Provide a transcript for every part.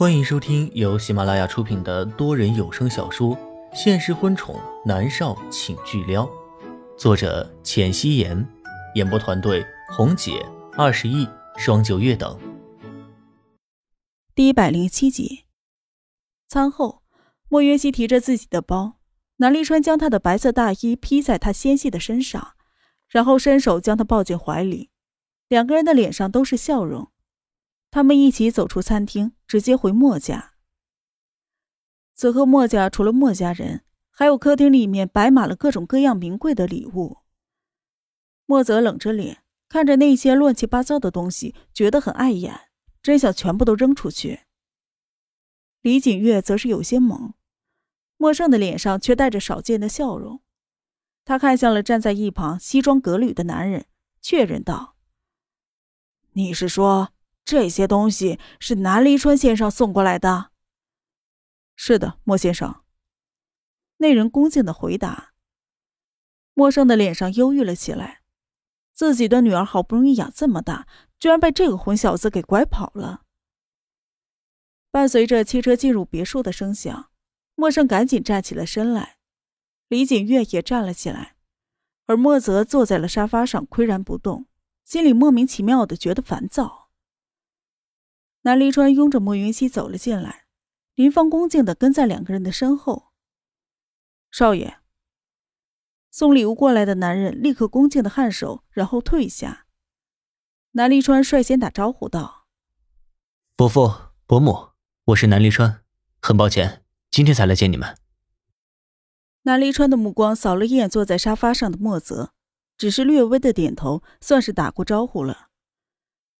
欢迎收听由喜马拉雅出品的多人有声小说《现实婚宠男少请巨撩》，作者：浅汐颜，演播团队：红姐、二十亿、双九月等。第一百零七集，餐后，莫云熙提着自己的包，南离川将他的白色大衣披在他纤细的身上，然后伸手将他抱进怀里，两个人的脸上都是笑容。他们一起走出餐厅，直接回莫家。此刻莫家除了莫家人，还有客厅里面摆满了各种各样名贵的礼物。莫泽冷着脸看着那些乱七八糟的东西，觉得很碍眼，真想全部都扔出去。李锦月则是有些懵，莫胜的脸上却带着少见的笑容。他看向了站在一旁西装革履的男人，确认道：“你是说？”这些东西是南离川先生送过来的。是的，莫先生。那人恭敬的回答。莫生的脸上忧郁了起来，自己的女儿好不容易养这么大，居然被这个混小子给拐跑了。伴随着汽车进入别墅的声响，莫生赶紧站起了身来，李锦月也站了起来，而莫泽坐在了沙发上，岿然不动，心里莫名其妙的觉得烦躁。南离川拥着莫云熙走了进来，林芳恭敬的跟在两个人的身后。少爷，送礼物过来的男人立刻恭敬的颔首，然后退下。南离川率先打招呼道：“伯父、伯母，我是南离川，很抱歉今天才来见你们。”南离川的目光扫了一眼坐在沙发上的莫泽，只是略微的点头，算是打过招呼了。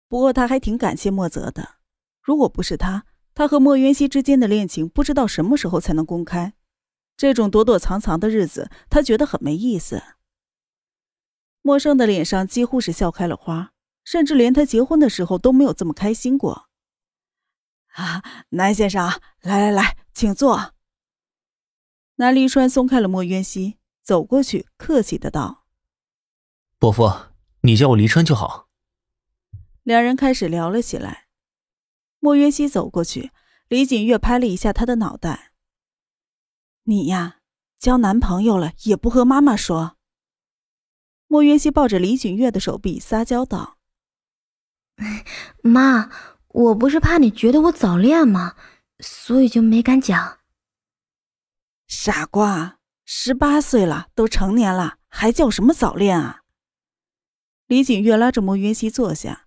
不过他还挺感谢莫泽的。如果不是他，他和莫渊熙之间的恋情不知道什么时候才能公开。这种躲躲藏藏的日子，他觉得很没意思。莫生的脸上几乎是笑开了花，甚至连他结婚的时候都没有这么开心过。啊，南先生，来来来，请坐。南离川松开了莫渊熙，走过去，客气的道：“伯父，你叫我离川就好。”两人开始聊了起来。莫渊熙走过去，李锦月拍了一下他的脑袋：“你呀，交男朋友了也不和妈妈说。”莫渊熙抱着李锦月的手臂撒娇道：“妈，我不是怕你觉得我早恋吗？所以就没敢讲。”傻瓜，十八岁了，都成年了，还叫什么早恋啊？李锦月拉着莫云熙坐下，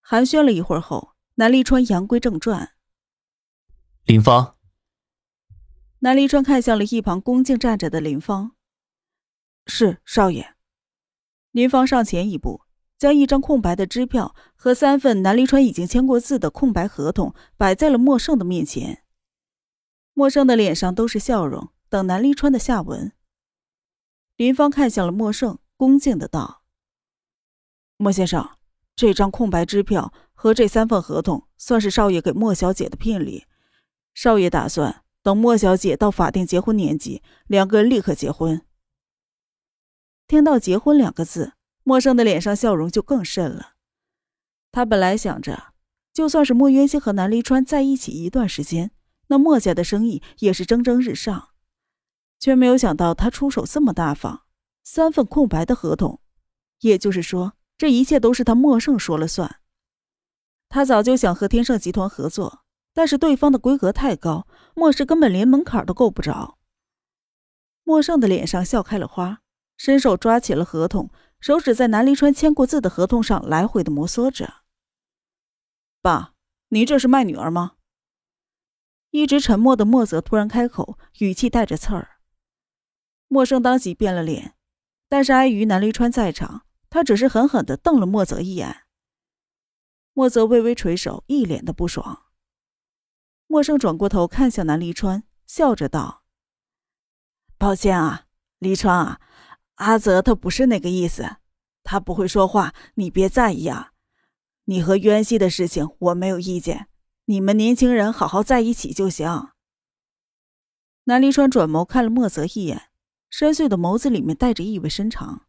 寒暄了一会儿后。南立川言归正传，林芳。南立川看向了一旁恭敬站着的林芳，是少爷。林芳上前一步，将一张空白的支票和三份南离川已经签过字的空白合同摆在了莫胜的面前。莫胜的脸上都是笑容，等南离川的下文。林芳看向了莫胜，恭敬的道：“莫先生，这张空白支票。”和这三份合同算是少爷给莫小姐的聘礼，少爷打算等莫小姐到法定结婚年纪，两个人立刻结婚。听到“结婚”两个字，莫生的脸上笑容就更甚了。他本来想着，就算是莫渊熙和南离川在一起一段时间，那莫家的生意也是蒸蒸日上，却没有想到他出手这么大方，三份空白的合同，也就是说，这一切都是他莫胜说了算。他早就想和天盛集团合作，但是对方的规格太高，莫氏根本连门槛都够不着。莫胜的脸上笑开了花，伸手抓起了合同，手指在南离川签过字的合同上来回的摩挲着。爸，您这是卖女儿吗？一直沉默的莫泽突然开口，语气带着刺儿。莫胜当即变了脸，但是碍于南离川在场，他只是狠狠的瞪了莫泽一眼。莫泽微微垂首，一脸的不爽。莫生转过头看向南离川，笑着道：“抱歉啊，离川啊，阿泽他不是那个意思，他不会说话，你别在意啊。你和渊熙的事情我没有意见，你们年轻人好好在一起就行。”南离川转眸看了莫泽一眼，深邃的眸子里面带着意味深长，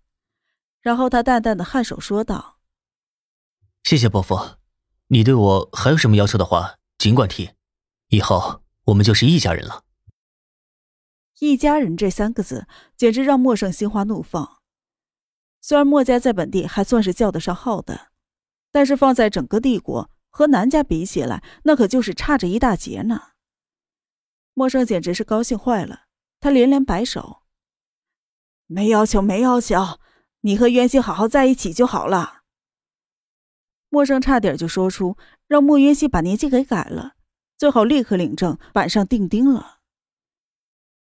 然后他淡淡的颔首说道。谢谢伯父，你对我还有什么要求的话，尽管提，以后我们就是一家人了。一家人这三个字简直让莫胜心花怒放。虽然莫家在本地还算是叫得上号的，但是放在整个帝国和南家比起来，那可就是差着一大截呢。莫胜简直是高兴坏了，他连连摆手：“没要求，没要求，你和袁熙好好在一起就好了。”莫生差点就说出让莫渊熙把年纪给改了，最好立刻领证，板上钉钉了。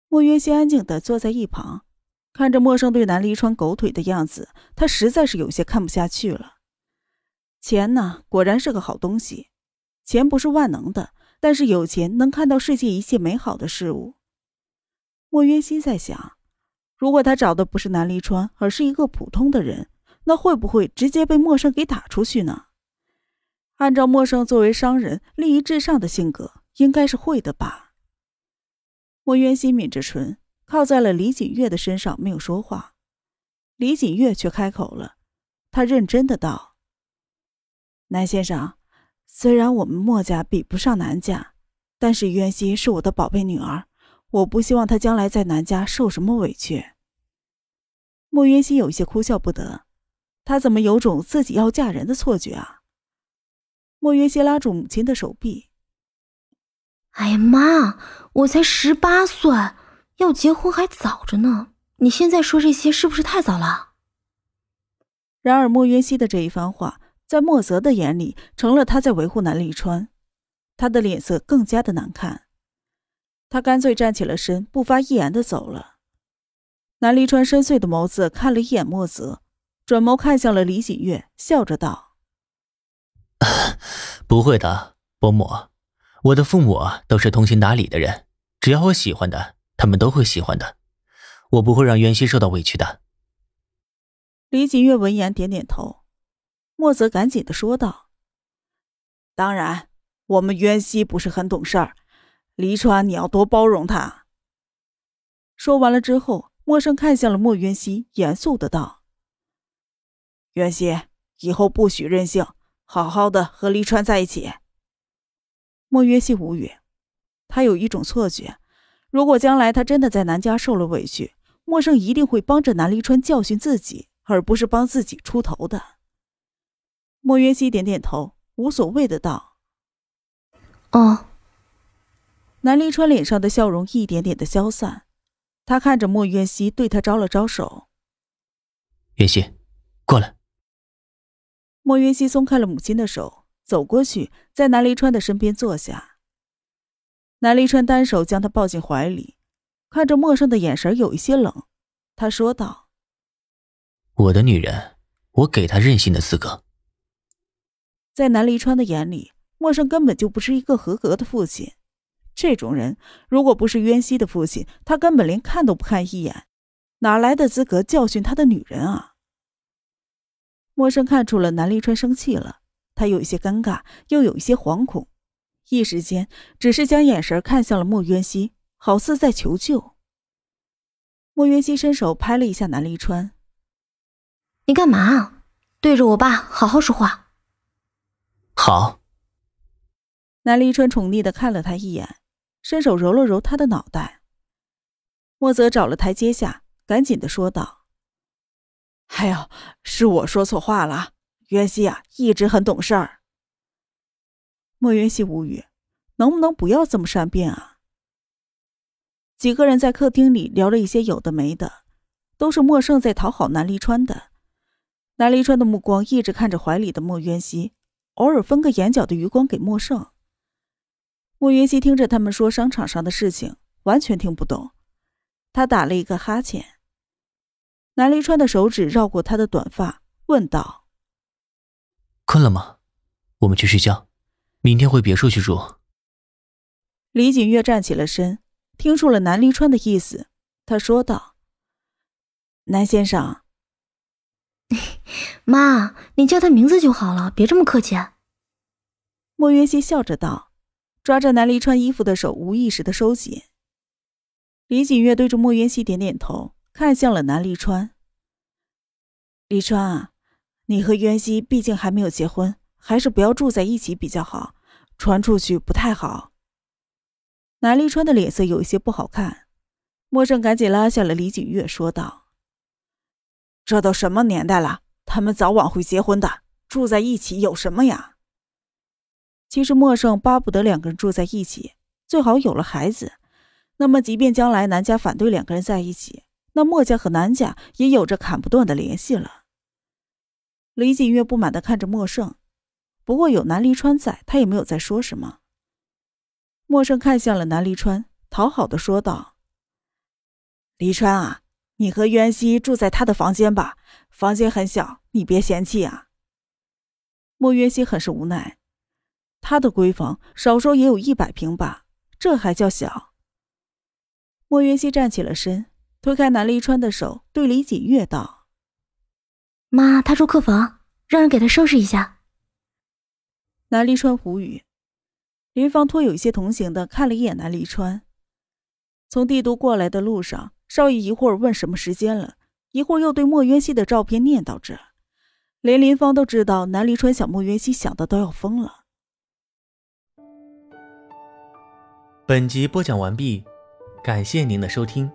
莫渊熙安静的坐在一旁，看着莫生对南离川狗腿的样子，他实在是有些看不下去了。钱呢，果然是个好东西。钱不是万能的，但是有钱能看到世界一切美好的事物。莫渊熙在想，如果他找的不是南离川，而是一个普通的人，那会不会直接被莫生给打出去呢？按照莫生作为商人利益至上的性格，应该是会的吧。莫渊熙抿着唇，靠在了李锦月的身上，没有说话。李锦月却开口了，他认真的道：“南先生，虽然我们莫家比不上南家，但是渊熙是我的宝贝女儿，我不希望她将来在南家受什么委屈。”莫渊熙有些哭笑不得，他怎么有种自己要嫁人的错觉啊？莫云熙拉住母亲的手臂。哎呀妈！我才十八岁，要结婚还早着呢。你现在说这些是不是太早了？然而莫云熙的这一番话，在莫泽的眼里成了他在维护南立川，他的脸色更加的难看。他干脆站起了身，不发一言的走了。南离川深邃的眸子看了一眼莫泽，转眸看向了李锦月，笑着道：“ 不会的，伯母。”我的父母都是通情达理的人，只要我喜欢的，他们都会喜欢的。我不会让袁熙受到委屈的。李锦月闻言点点头，莫泽赶紧的说道：“当然，我们袁熙不是很懂事儿，黎川，你要多包容他。”说完了之后，默生看向了莫渊熙，严肃的道：“渊熙，以后不许任性，好好的和黎川在一起。”莫约西无语，他有一种错觉，如果将来他真的在南家受了委屈，莫胜一定会帮着南黎川教训自己，而不是帮自己出头的。莫约西点点头，无所谓的道：“哦。”南离川脸上的笑容一点点的消散，他看着莫约西，对他招了招手：“约西，过来。”莫云溪松开了母亲的手。走过去，在南离川的身边坐下。南离川单手将她抱进怀里，看着陌生的眼神有一些冷。他说道：“我的女人，我给她任性的资格。”在南离川的眼里，陌生根本就不是一个合格的父亲。这种人，如果不是渊熙的父亲，他根本连看都不看一眼，哪来的资格教训他的女人啊？陌生看出了南离川生气了。他有一些尴尬，又有一些惶恐，一时间只是将眼神看向了莫渊熙，好似在求救。莫渊熙伸手拍了一下南离川：“你干嘛？对着我爸好好说话。”好。南离川宠溺的看了他一眼，伸手揉了揉他的脑袋。莫泽找了台阶下，赶紧的说道：“哎呦，是我说错话了。”渊熙啊，一直很懂事儿。莫渊熙无语，能不能不要这么善变啊？几个人在客厅里聊了一些有的没的，都是莫胜在讨好南离川的。南离川的目光一直看着怀里的莫渊熙，偶尔分个眼角的余光给莫胜。莫渊熙听着他们说商场上的事情，完全听不懂。他打了一个哈欠。南离川的手指绕过他的短发，问道。困了吗？我们去睡觉，明天回别墅去住。李锦月站起了身，听出了南离川的意思，他说道：“南先生，妈，你叫他名字就好了，别这么客气。”莫云熙笑着道，抓着南离川衣服的手无意识的收紧。李景月对着莫云熙点点头，看向了南离川：“离川啊。”你和渊熙毕竟还没有结婚，还是不要住在一起比较好。传出去不太好。南离川的脸色有一些不好看，莫胜赶紧拉下了李景月，说道：“这都什么年代了，他们早晚会结婚的，住在一起有什么呀？”其实莫胜巴不得两个人住在一起，最好有了孩子。那么，即便将来南家反对两个人在一起，那莫家和南家也有着砍不断的联系了。李景月不满的看着莫胜，不过有南离川在，他也没有再说什么。莫胜看向了南离川，讨好的说道：“离川啊，你和渊熙住在他的房间吧，房间很小，你别嫌弃啊。”莫渊熙很是无奈，他的闺房少说也有一百平吧，这还叫小？莫渊熙站起了身，推开南离川的手，对李锦月道：“妈，他住客房，让人给他收拾一下。”南离川无语。林芳托有一些同情的看了一眼南离川。从帝都过来的路上，少爷一会儿问什么时间了，一会儿又对莫渊熙的照片念叨着，连林芳都知道南离川想莫渊熙想的都要疯了。本集播讲完毕，感谢您的收听。